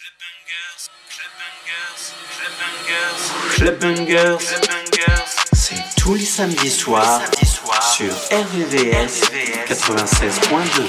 Club Bungers, Club Bungers, Club Bungers, Club Bungers, c'est tous les samedis soirs sur RVS 96.2.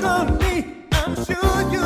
look at me, I'm sure you.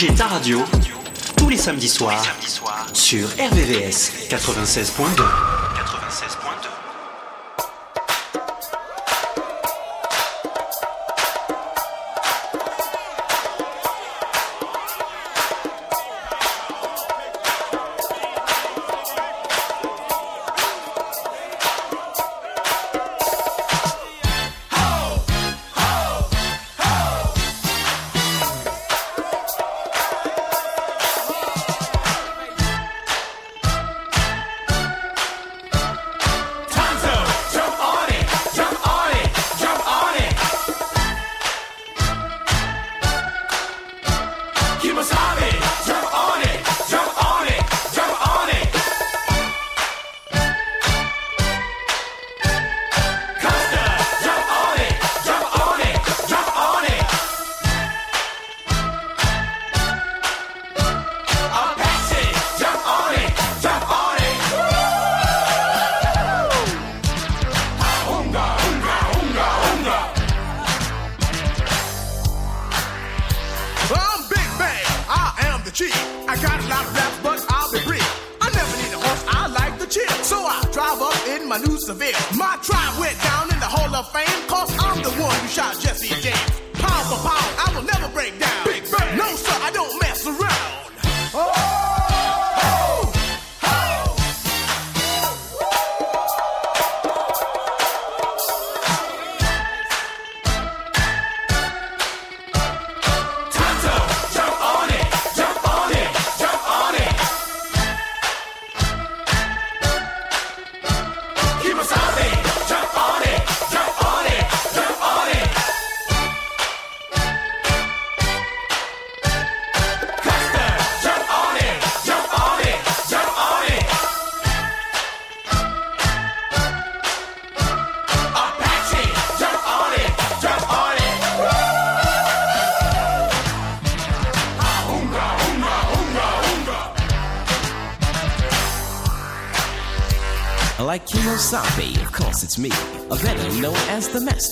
Bouger ta radio, tous les samedis soirs, sur RVVS 96.2.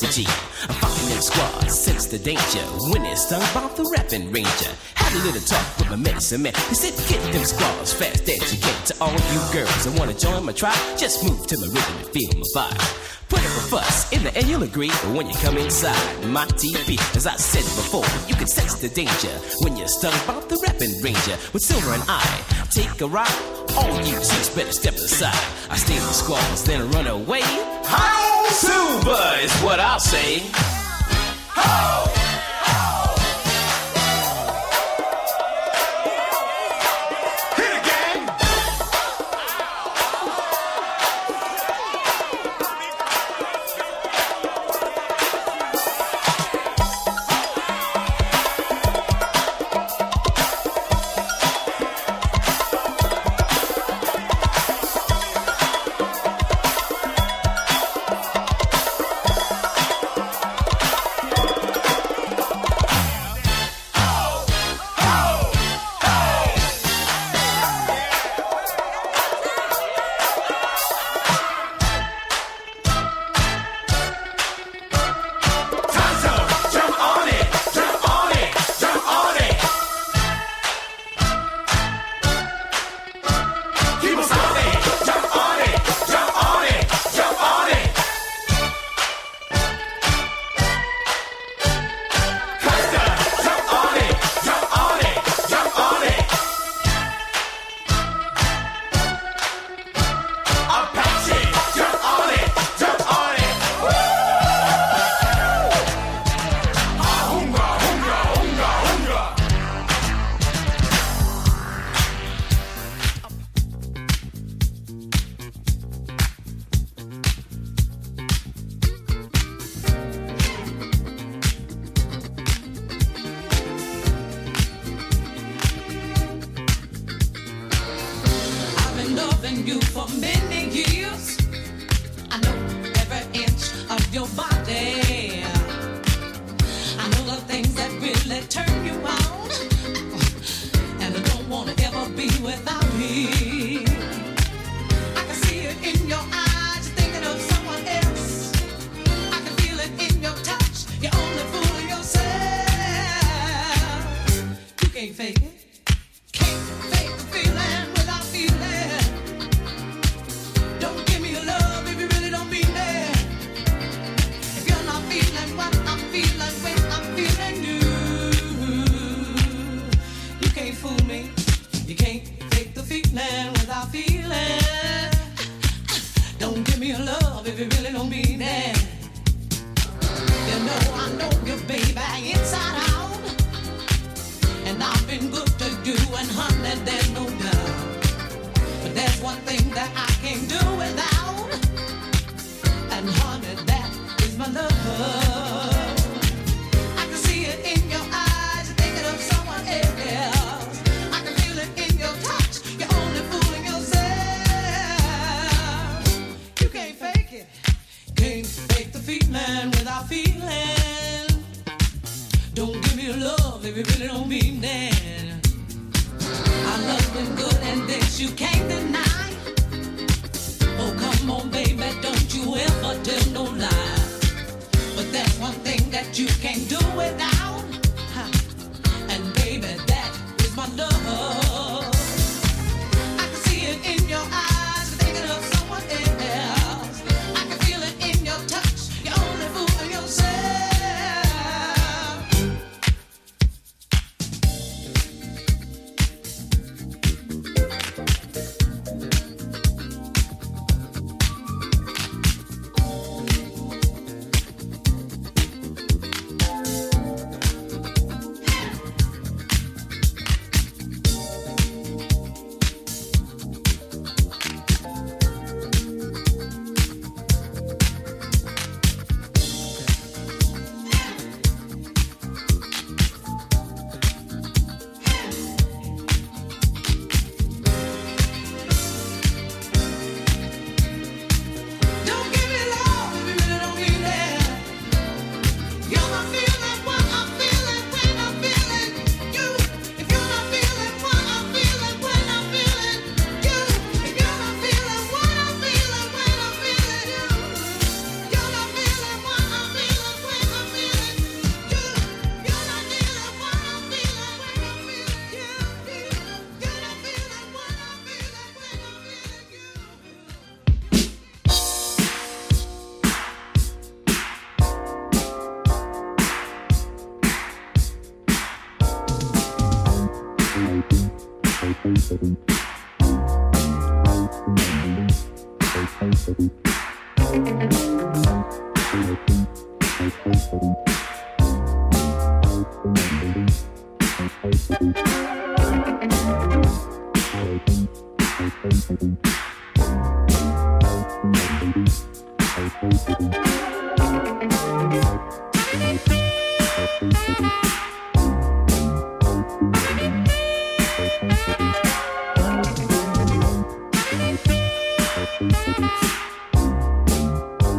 the G. I'm fucking in squad, sense the danger. When it's stung by the rapping ranger. Had a little talk with my medicine man. He said, get them squads fast as you can. To all you girls that wanna join my tribe, just move to my rhythm and feel my vibe. Put up a fuss, in the end you'll agree. But when you come inside my TV, as I said before, you can sense the danger when you're stung by the rapping ranger. With Silver and I, take a ride. All you chicks better step aside. I stay in the squads, then run away. How Silver is what I'll say. How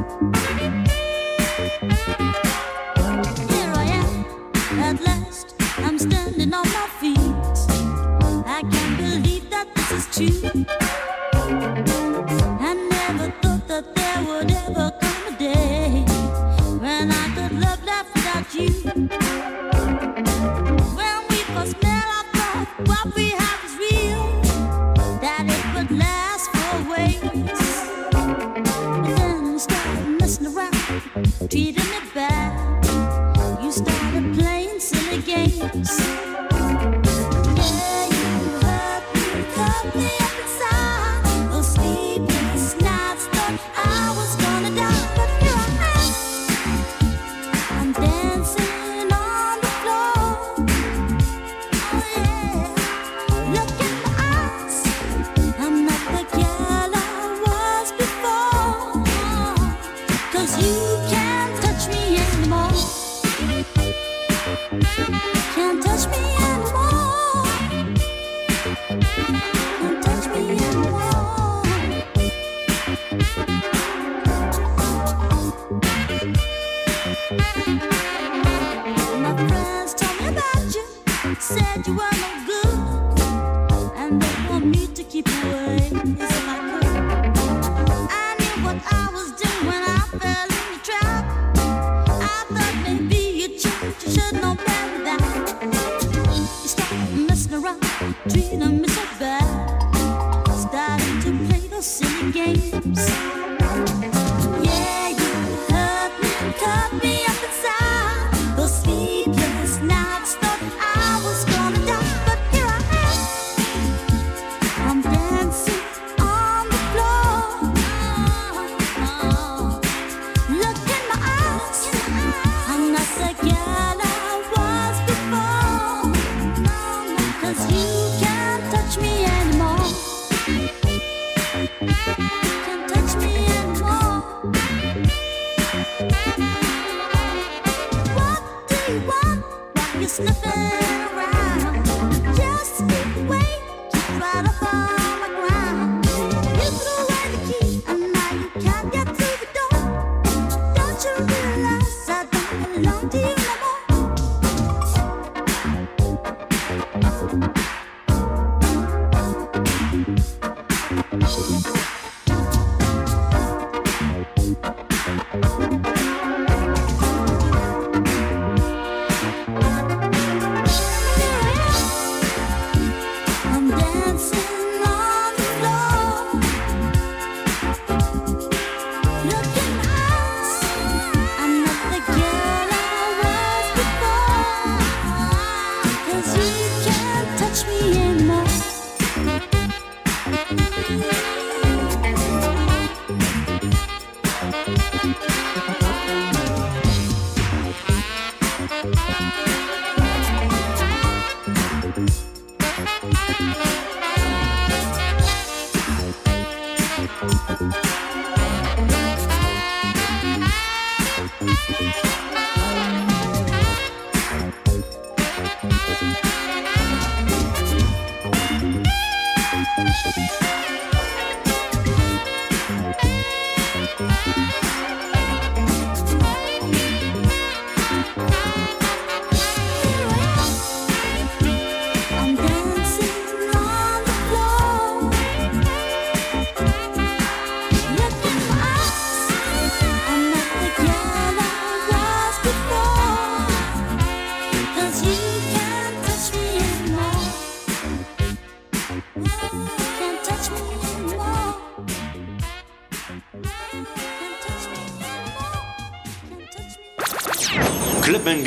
Can't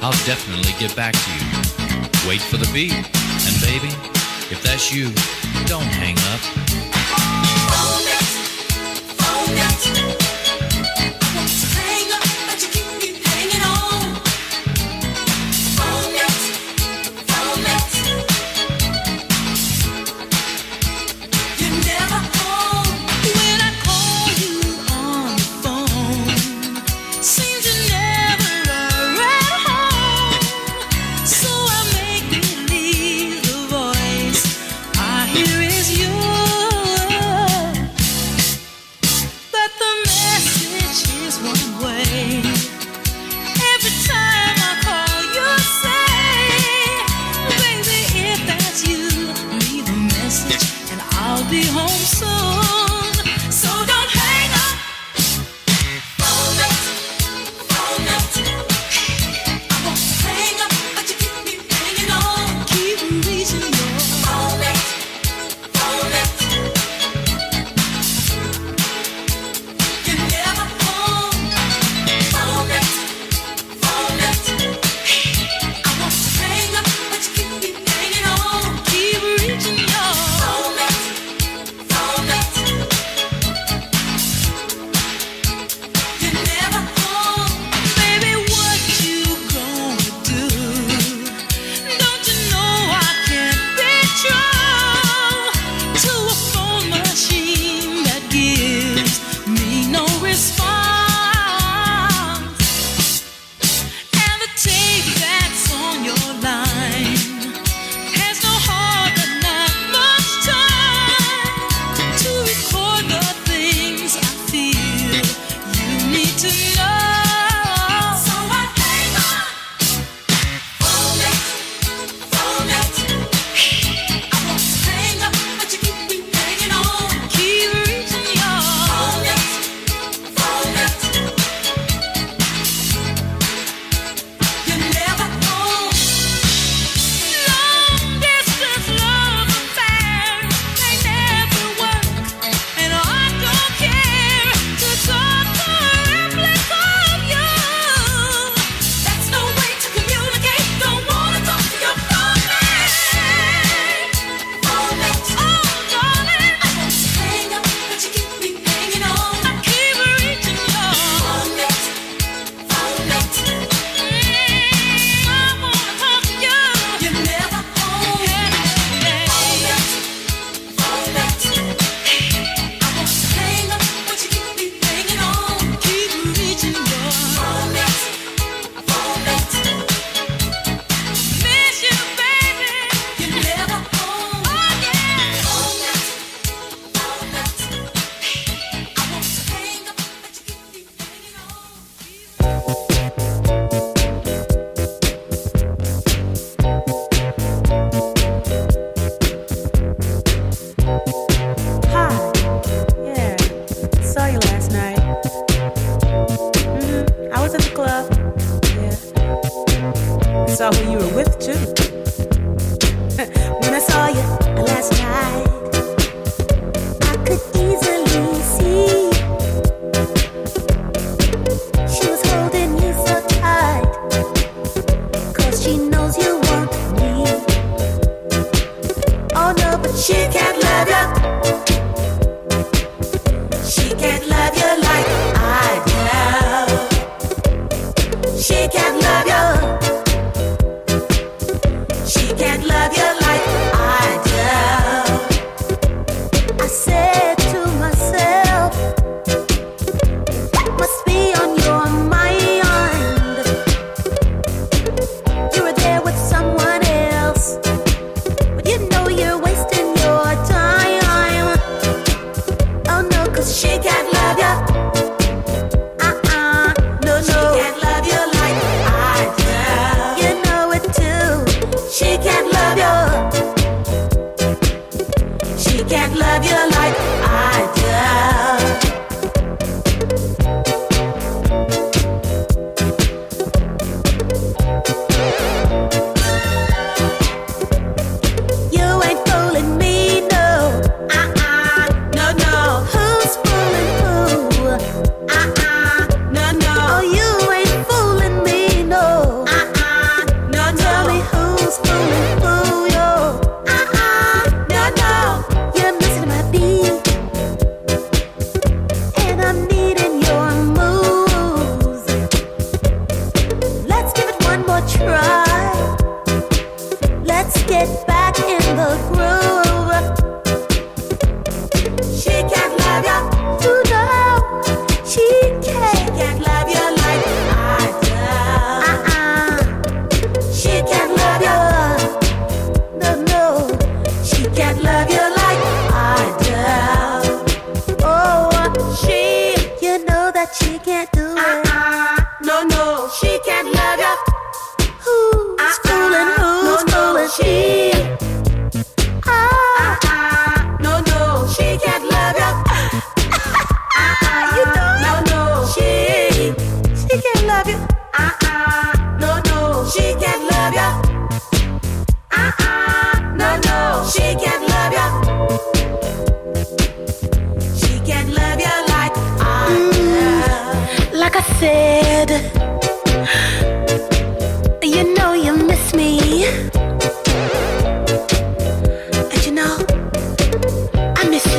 I'll definitely get back to you. Wait for the beep. And baby, if that's you, don't hang up.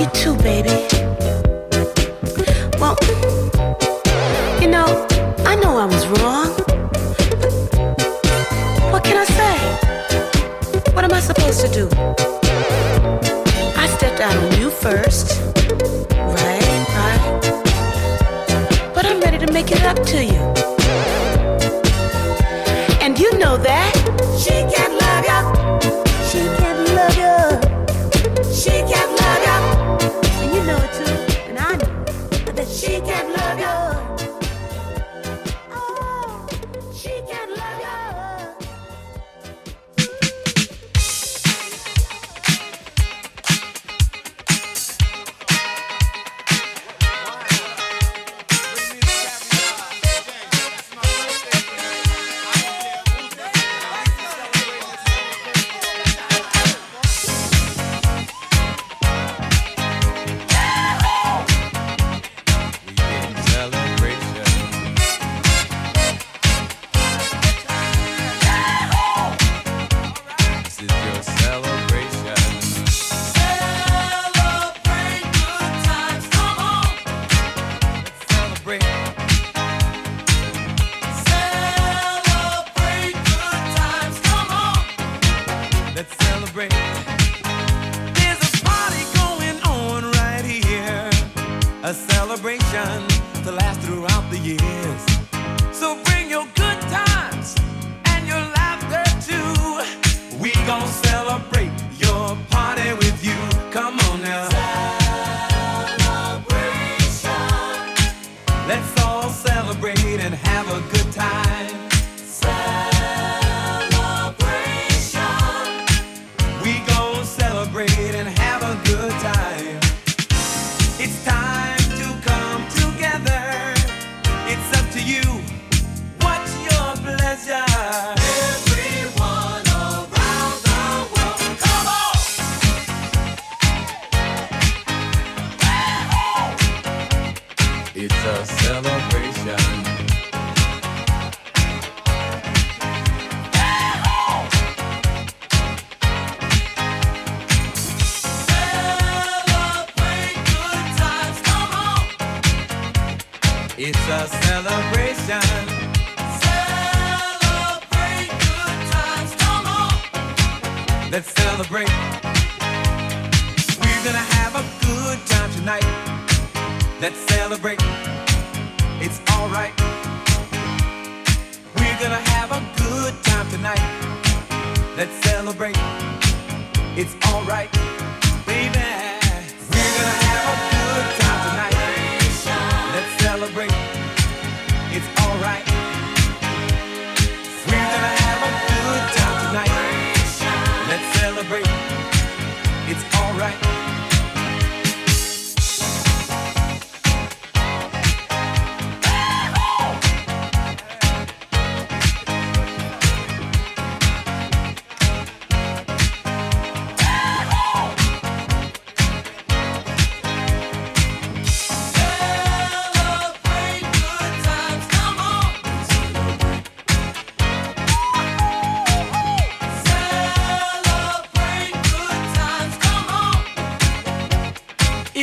you too, baby. Well, you know, I know I was wrong. What can I say? What am I supposed to do? I stepped out on you first, right? Right. But I'm ready to make it up to you.